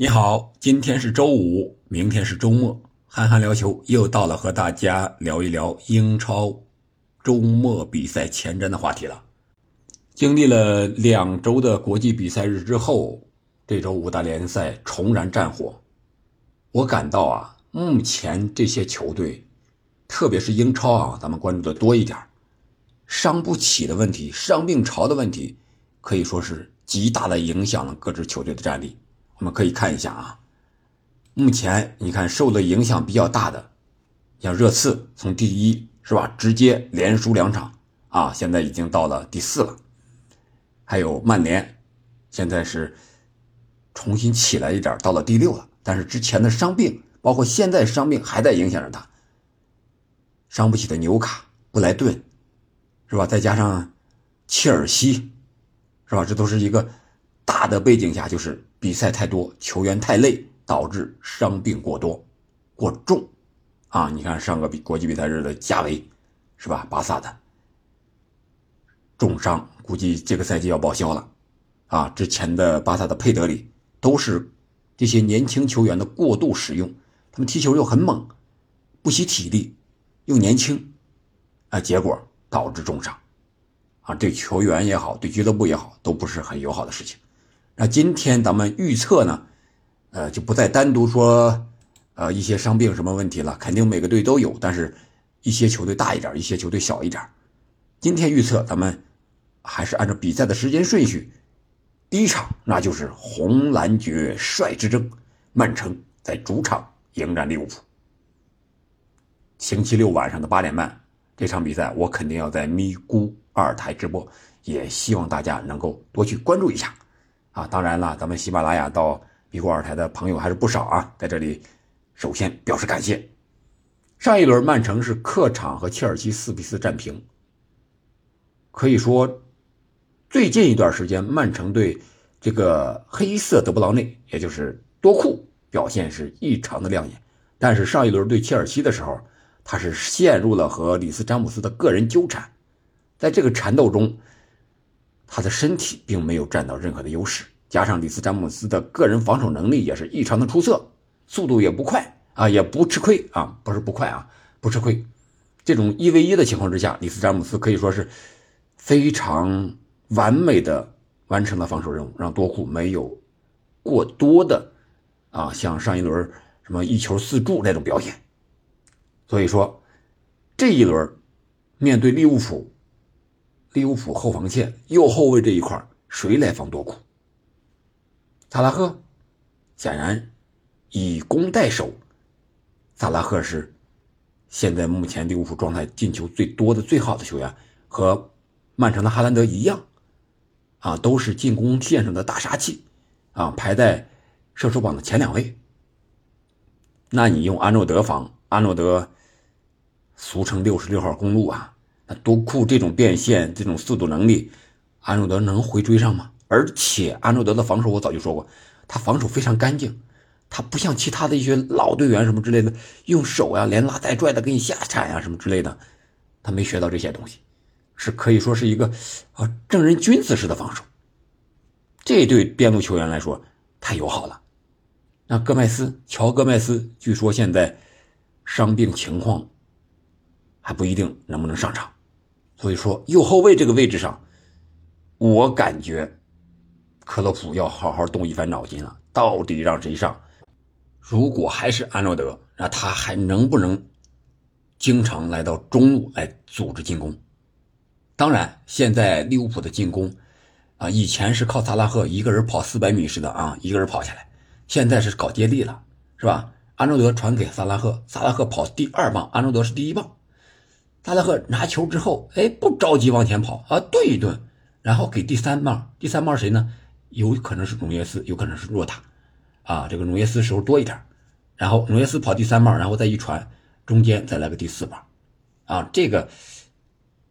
你好，今天是周五，明天是周末，憨憨聊球又到了和大家聊一聊英超周末比赛前瞻的话题了。经历了两周的国际比赛日之后，这周五大联赛重燃战火。我感到啊，目前这些球队，特别是英超啊，咱们关注的多一点，伤不起的问题，伤病潮的问题，可以说是极大的影响了各支球队的战力。我们可以看一下啊，目前你看受的影响比较大的，像热刺从第一是吧，直接连输两场啊，现在已经到了第四了。还有曼联，现在是重新起来一点，到了第六了。但是之前的伤病，包括现在伤病还在影响着他。伤不起的纽卡、布莱顿，是吧？再加上切尔西，是吧？这都是一个大的背景下，就是。比赛太多，球员太累，导致伤病过多、过重，啊！你看上个比国际比赛日的加维，是吧？巴萨的重伤，估计这个赛季要报销了，啊！之前的巴萨的佩德里都是这些年轻球员的过度使用，他们踢球又很猛，不惜体力，又年轻，啊！结果导致重伤，啊！对球员也好，对俱乐部也好，都不是很友好的事情。那今天咱们预测呢，呃，就不再单独说，呃，一些伤病什么问题了，肯定每个队都有，但是一些球队大一点，一些球队小一点。今天预测咱们还是按照比赛的时间顺序，第一场那就是红蓝爵帅之争，曼城在主场迎战利物浦。星期六晚上的八点半，这场比赛我肯定要在咪咕二台直播，也希望大家能够多去关注一下。啊，当然了，咱们喜马拉雅到米国尔台的朋友还是不少啊，在这里首先表示感谢。上一轮曼城是客场和切尔西四比四战平，可以说最近一段时间曼城队这个黑色德布劳内，也就是多库表现是异常的亮眼。但是上一轮对切尔西的时候，他是陷入了和里斯詹姆斯的个人纠缠，在这个缠斗中。他的身体并没有占到任何的优势，加上里斯詹姆斯的个人防守能力也是异常的出色，速度也不快啊，也不吃亏啊，不是不快啊，不吃亏。这种一 v 一的情况之下，里斯詹姆斯可以说是非常完美的完成了防守任务，让多库没有过多的啊，像上一轮什么一球四助那种表现。所以说这一轮面对利物浦。利物浦后防线右后卫这一块谁来防多库？萨拉赫显然以攻代守。萨拉赫是现在目前利物浦状态进球最多的最好的球员，和曼城的哈兰德一样，啊，都是进攻线上的大杀器，啊，排在射手榜的前两位。那你用安诺德防安诺德，俗称六十六号公路啊。多库这种变现、这种速度能力，安诺德能回追上吗？而且安诺德的防守，我早就说过，他防守非常干净，他不像其他的一些老队员什么之类的，用手呀连拉带拽的给你下铲呀什么之类的，他没学到这些东西，是可以说是一个啊正人君子式的防守。这对边路球员来说太友好了。那戈麦斯，乔戈麦斯，据说现在伤病情况还不一定能不能上场。所以说，右后卫这个位置上，我感觉克洛普要好好动一番脑筋了。到底让谁上？如果还是安诺德，那他还能不能经常来到中路来组织进攻？当然，现在利物浦的进攻啊，以前是靠萨拉赫一个人跑四百米似的啊，一个人跑下来，现在是搞接力了，是吧？安诺德传给萨拉赫，萨拉赫跑第二棒，安诺德是第一棒。萨拉赫拿球之后，哎，不着急往前跑啊，顿一顿，然后给第三棒。第三棒谁呢？有可能是努涅斯，有可能是若塔，啊，这个努涅斯时候多一点。然后努涅斯跑第三棒，然后再一传，中间再来个第四棒，啊，这个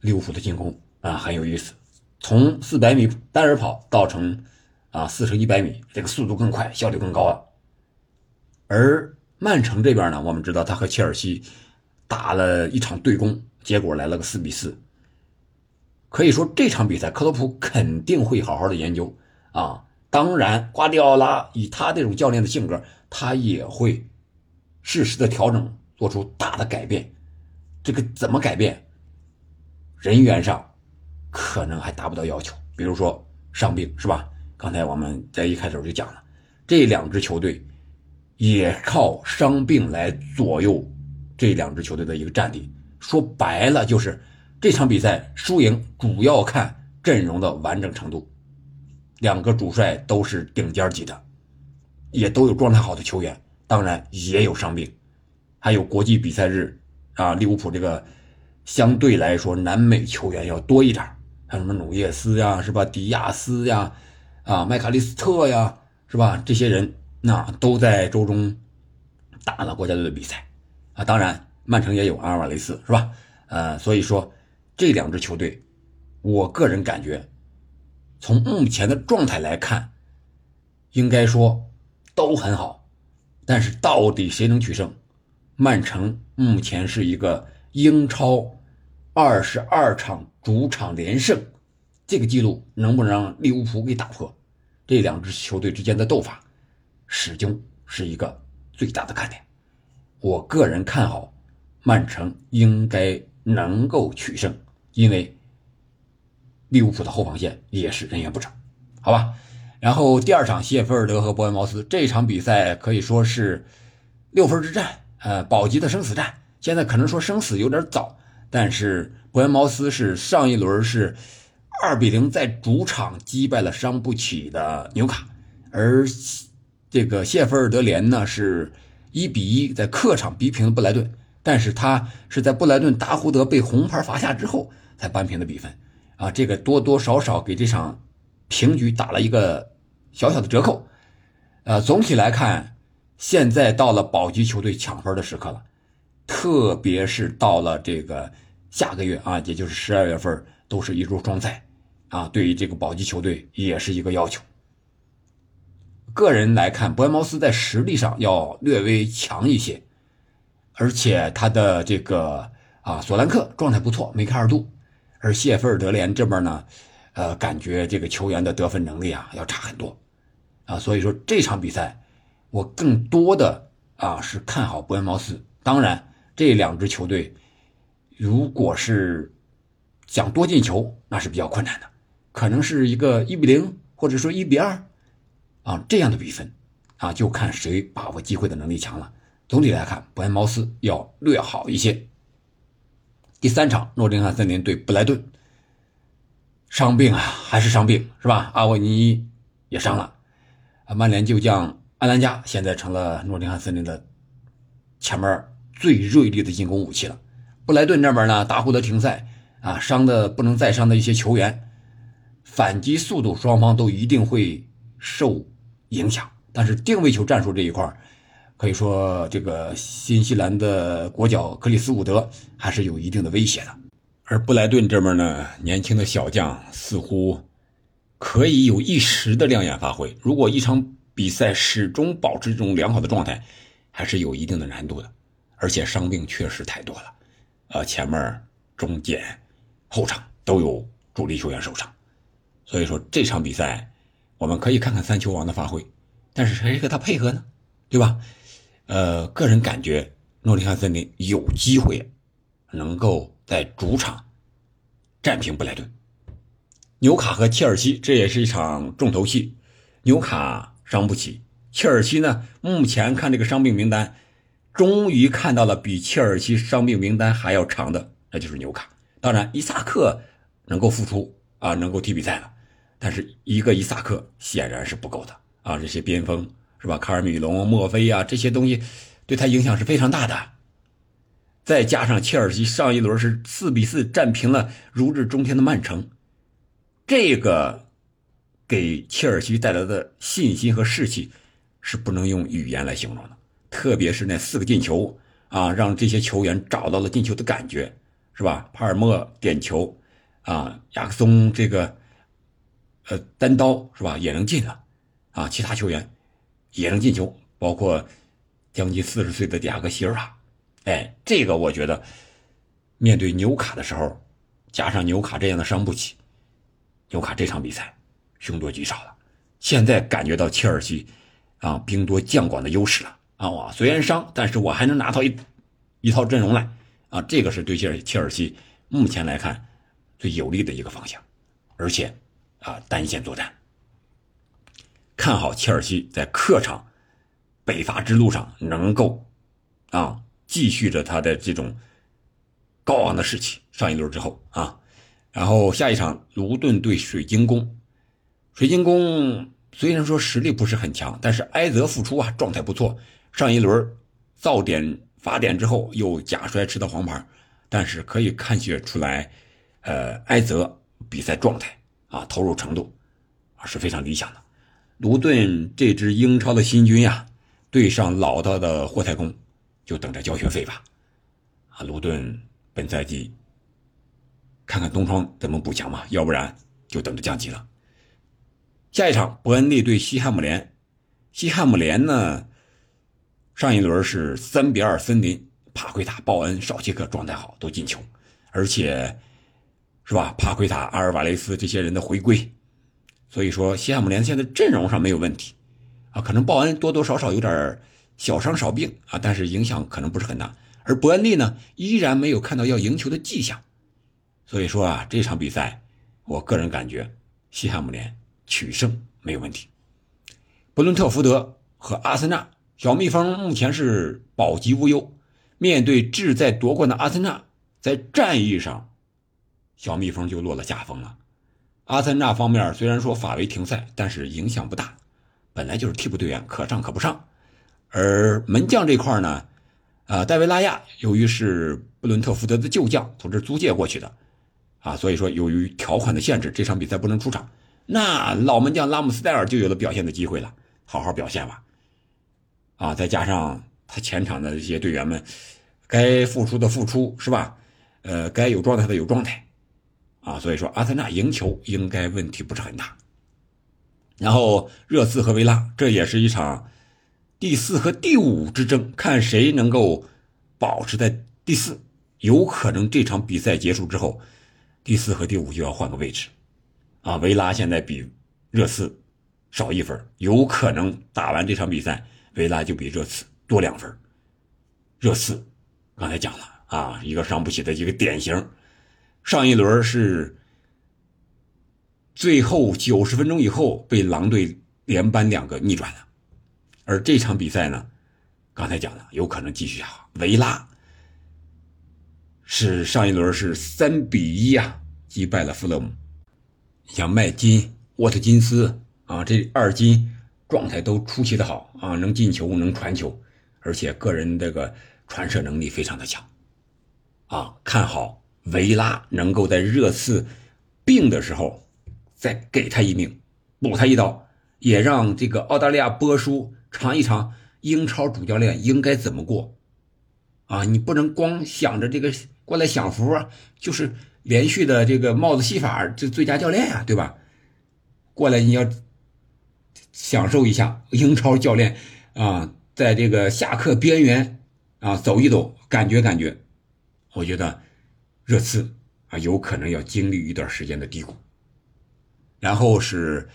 利物浦的进攻啊很有意思，从四百米单人跑到成啊四乘一百米，这个速度更快，效率更高了。而曼城这边呢，我们知道他和切尔西打了一场对攻。结果来了个四比四，可以说这场比赛克洛普肯定会好好的研究啊，当然，瓜迪奥拉以他这种教练的性格，他也会适时的调整，做出大的改变。这个怎么改变？人员上可能还达不到要求，比如说伤病，是吧？刚才我们在一开头就讲了，这两支球队也靠伤病来左右这两支球队的一个战力。说白了，就是这场比赛输赢主要看阵容的完整程度。两个主帅都是顶尖级的，也都有状态好的球员，当然也有伤病，还有国际比赛日啊，利物浦这个相对来说南美球员要多一点，像什么努涅斯呀，是吧？迪亚斯呀，啊，麦卡利斯特呀，是吧？这些人那都在周中打了国家队的比赛啊，当然曼城也有阿尔瓦雷斯，是吧？呃，所以说这两支球队，我个人感觉。从目前的状态来看，应该说都很好，但是到底谁能取胜？曼城目前是一个英超二十二场主场连胜，这个记录能不能让利物浦给打破？这两支球队之间的斗法，始终是一个最大的看点。我个人看好曼城应该能够取胜，因为。利物浦的后防线也是人员不整，好吧。然后第二场，谢菲尔德和伯恩茅斯这场比赛可以说是六分之战，呃，保级的生死战。现在可能说生死有点早，但是伯恩茅斯是上一轮是二比零在主场击败了伤不起的纽卡，而这个谢菲尔德联呢是一比一在客场逼平了布莱顿，但是他是在布莱顿达胡德被红牌罚下之后才扳平的比分。啊，这个多多少少给这场平局打了一个小小的折扣。呃，总体来看，现在到了保级球队抢分的时刻了，特别是到了这个下个月啊，也就是十二月份，都是一周双赛啊，对于这个保级球队也是一个要求。个人来看，伯恩茅斯在实力上要略微强一些，而且他的这个啊，索兰克状态不错，梅开二度。而谢菲尔德联这边呢，呃，感觉这个球员的得分能力啊要差很多，啊，所以说这场比赛我更多的啊是看好伯恩茅斯。当然，这两支球队如果是想多进球，那是比较困难的，可能是一个一比零或者说一比二啊这样的比分啊，就看谁把握机会的能力强了。总体来看，伯恩茅斯要略好一些。第三场，诺丁汉森林对布莱顿，伤病啊，还是伤病是吧？阿沃尼也伤了，曼联旧将安兰加现在成了诺丁汉森林的前面最锐利的进攻武器了。布莱顿这边呢，大胡德停赛啊，伤的不能再伤的一些球员，反击速度双方都一定会受影响，但是定位球战术这一块可以说，这个新西兰的国脚克里斯伍德还是有一定的威胁的。而布莱顿这边呢，年轻的小将似乎可以有一时的亮眼发挥。如果一场比赛始终保持这种良好的状态，还是有一定的难度的。而且伤病确实太多了，呃，前面、中间、后场都有主力球员受伤，所以说这场比赛我们可以看看三球王的发挥，但是谁和他配合呢？对吧？呃，个人感觉诺丁汉森林有机会能够在主场战平布莱顿。纽卡和切尔西，这也是一场重头戏。纽卡伤不起，切尔西呢，目前看这个伤病名单，终于看到了比切尔西伤病名单还要长的，那就是纽卡。当然，伊萨克能够复出啊，能够踢比赛了，但是一个伊萨克显然是不够的啊，这些边锋。是吧？卡尔米隆、墨菲啊，这些东西对他影响是非常大的。再加上切尔西上一轮是四比四战平了如日中天的曼城，这个给切尔西带来的信心和士气是不能用语言来形容的。特别是那四个进球啊，让这些球员找到了进球的感觉，是吧？帕尔默点球啊，亚克松这个呃单刀是吧也能进了啊，其他球员。也能进球，包括将近四十岁的迪亚戈希尔瓦，哎，这个我觉得面对纽卡的时候，加上纽卡这样的伤不起，纽卡这场比赛凶多吉少了。现在感觉到切尔西啊兵多将广的优势了啊！我虽然伤，但是我还能拿到一一套阵容来啊！这个是对切尔切尔西目前来看最有利的一个方向，而且啊单线作战，看好切尔西在客场北伐之路上能够啊继续着他的这种高昂的士气。上一轮之后啊，然后下一场卢顿对水晶宫。水晶宫虽然说实力不是很强，但是埃泽复出啊，状态不错。上一轮造点罚点之后又假摔吃到黄牌，但是可以看血出来，呃，埃泽比赛状态啊，投入程度啊是非常理想的。卢顿这支英超的新军呀，对上老道的霍太公，就等着交学费吧。啊，卢顿本赛季看看东窗怎么补强嘛，要不然就等着降级了。下一场，伯恩利对西汉姆联。西汉姆联呢，上一轮是三比二森林，帕奎塔、鲍恩、绍切克状态好，都进球，而且是吧？帕奎塔、阿尔瓦雷斯这些人的回归，所以说西汉姆联现在阵容上没有问题啊。可能鲍恩多多少少有点小伤少病啊，但是影响可能不是很大。而伯恩利呢，依然没有看到要赢球的迹象，所以说啊，这场比赛，我个人感觉西汉姆联。取胜没有问题。伯伦特福德和阿森纳，小蜜蜂目前是保级无忧。面对志在夺冠的阿森纳，在战役上，小蜜蜂就落了下风了。阿森纳方面虽然说法维停赛，但是影响不大，本来就是替补队员，可上可不上。而门将这块呢，啊，戴维拉亚由于是布伦特福德的旧将，从这租借过去的，啊，所以说由于条款的限制，这场比赛不能出场。那老门将拉姆斯戴尔就有了表现的机会了，好好表现吧。啊，再加上他前场的这些队员们，该付出的付出是吧？呃，该有状态的有状态，啊，所以说阿森纳赢球应该问题不是很大。然后热刺和维拉，这也是一场第四和第五之争，看谁能够保持在第四。有可能这场比赛结束之后，第四和第五就要换个位置。啊，维拉现在比热刺少一分，有可能打完这场比赛，维拉就比热刺多两分。热刺刚才讲了啊，一个伤不起的一个典型，上一轮是最后九十分钟以后被狼队连扳两个逆转了，而这场比赛呢，刚才讲了有可能继续下。维拉是上一轮是三比一啊击败了富勒姆。像麦金、沃特金斯啊，这二金状态都出奇的好啊，能进球，能传球，而且个人这个传射能力非常的强，啊，看好维拉能够在热刺病的时候再给他一命，补他一刀，也让这个澳大利亚波叔尝一尝英超主教练应该怎么过，啊，你不能光想着这个过来享福啊，就是。连续的这个帽子戏法，这最佳教练呀，对吧？过来你要享受一下英超教练啊，在这个下课边缘啊走一走，感觉感觉。我觉得热刺啊有可能要经历一段时间的低谷。然后是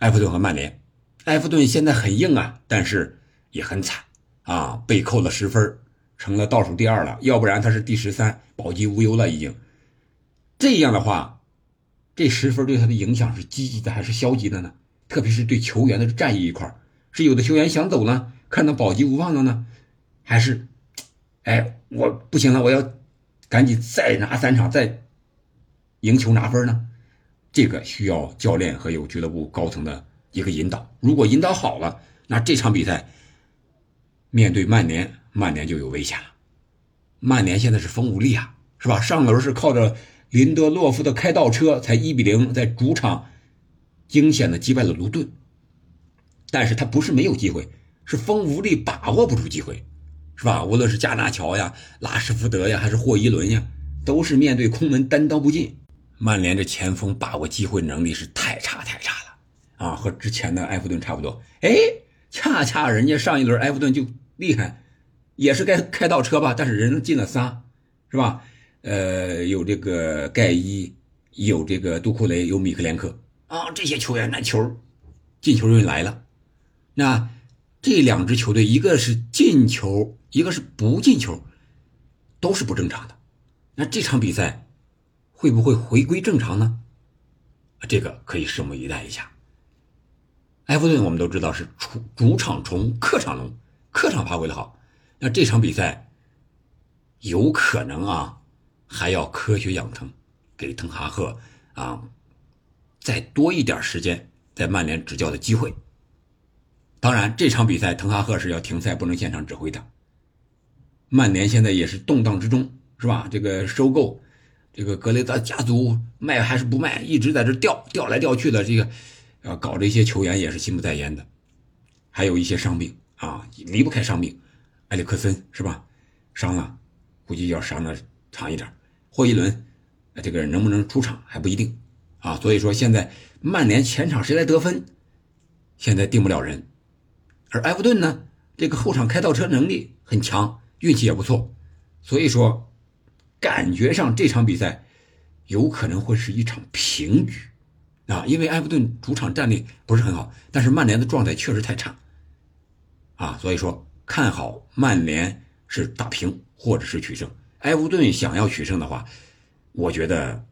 埃弗顿和曼联，埃弗顿现在很硬啊，但是也很惨啊，被扣了十分，成了倒数第二了。要不然他是第十三，保级无忧了已经。这样的话，这十分对他的影响是积极的还是消极的呢？特别是对球员的战役一块是有的球员想走呢，看到保级无望了呢，还是，哎，我不行了，我要赶紧再拿三场，再赢球拿分呢？这个需要教练和有俱乐部高层的一个引导。如果引导好了，那这场比赛面对曼联，曼联就有危险了。曼联现在是风无力啊，是吧？上轮是靠着。林德洛夫的开倒车才一比零在主场惊险的击败了卢顿，但是他不是没有机会，是风无力把握不住机会，是吧？无论是加纳乔呀、拉什福德呀，还是霍伊伦呀，都是面对空门单刀不进。曼联这前锋把握机会能力是太差太差了啊，和之前的埃弗顿差不多。哎，恰恰人家上一轮埃弗顿就厉害，也是该开倒车吧，但是人进了仨，是吧？呃，有这个盖伊，有这个杜库雷，有米克连克啊，这些球员那球进球人来了。那这两支球队，一个是进球，一个是不进球，都是不正常的。那这场比赛会不会回归正常呢？这个可以拭目以待一下。埃弗顿我们都知道是主主场冲，客场龙，客场发挥的好。那这场比赛有可能啊，还要科学养成，给滕哈赫啊再多一点时间在曼联执教的机会。当然，这场比赛滕哈赫是要停赛，不能现场指挥的。曼联现在也是动荡之中，是吧？这个收购，这个格雷泽家族卖还是不卖，一直在这调调来调去的，这个。啊，搞这些球员也是心不在焉的，还有一些伤病啊，离不开伤病。埃里克森是吧？伤了，估计要伤的长一点。霍伊伦，这个能不能出场还不一定啊。所以说现在曼联前场谁来得分，现在定不了人。而埃弗顿呢，这个后场开倒车能力很强，运气也不错。所以说，感觉上这场比赛有可能会是一场平局。啊，因为埃弗顿主场战力不是很好，但是曼联的状态确实太差，啊，所以说看好曼联是打平或者是取胜。埃弗顿想要取胜的话，我觉得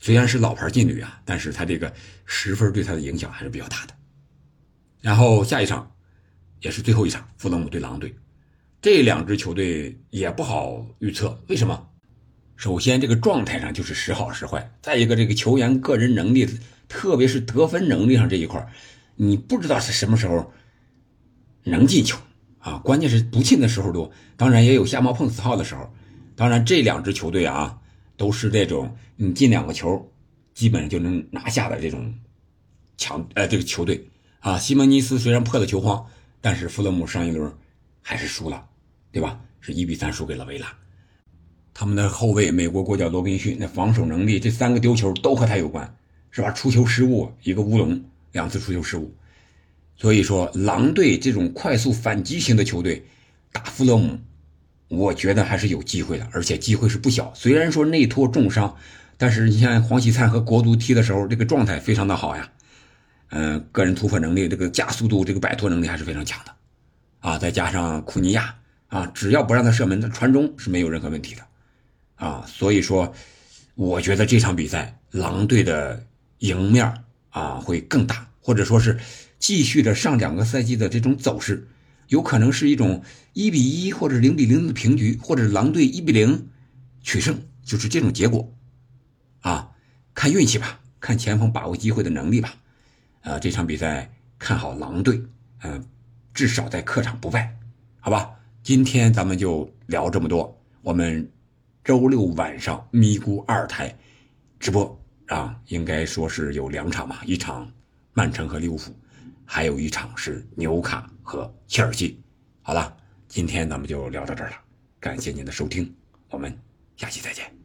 虽然是老牌劲旅啊，但是他这个十分对他的影响还是比较大的。然后下一场也是最后一场，富勒姆对狼队，这两支球队也不好预测，为什么？首先，这个状态上就是时好时坏；再一个，这个球员个人能力，特别是得分能力上这一块你不知道是什么时候能进球啊！关键是不进的时候多，当然也有瞎猫碰死耗的时候。当然，这两支球队啊，都是这种你进两个球，基本上就能拿下的这种强呃这个球队啊。西蒙尼斯虽然破了球荒，但是富勒姆上一轮还是输了，对吧？是一比三输给了维拉。他们的后卫，美国国脚罗宾逊，那防守能力，这三个丢球都和他有关，是吧？出球失误，一个乌龙，两次出球失误。所以说，狼队这种快速反击型的球队打富勒姆，我觉得还是有机会的，而且机会是不小。虽然说内托重伤，但是你像黄喜灿和国足踢的时候，这个状态非常的好呀。嗯，个人突破能力，这个加速度，这个摆脱能力还是非常强的。啊，再加上库尼亚啊，只要不让他射门，他传中是没有任何问题的。啊，所以说，我觉得这场比赛狼队的赢面啊会更大，或者说是继续着上两个赛季的这种走势，有可能是一种一比一或者零比零的平局，或者狼队一比零取胜，就是这种结果。啊，看运气吧，看前锋把握机会的能力吧。啊，这场比赛看好狼队，嗯，至少在客场不败，好吧？今天咱们就聊这么多，我们。周六晚上咪咕二台直播啊，应该说是有两场吧，一场曼城和利物浦，还有一场是纽卡和切尔西。好了，今天咱们就聊到这儿了，感谢您的收听，我们下期再见。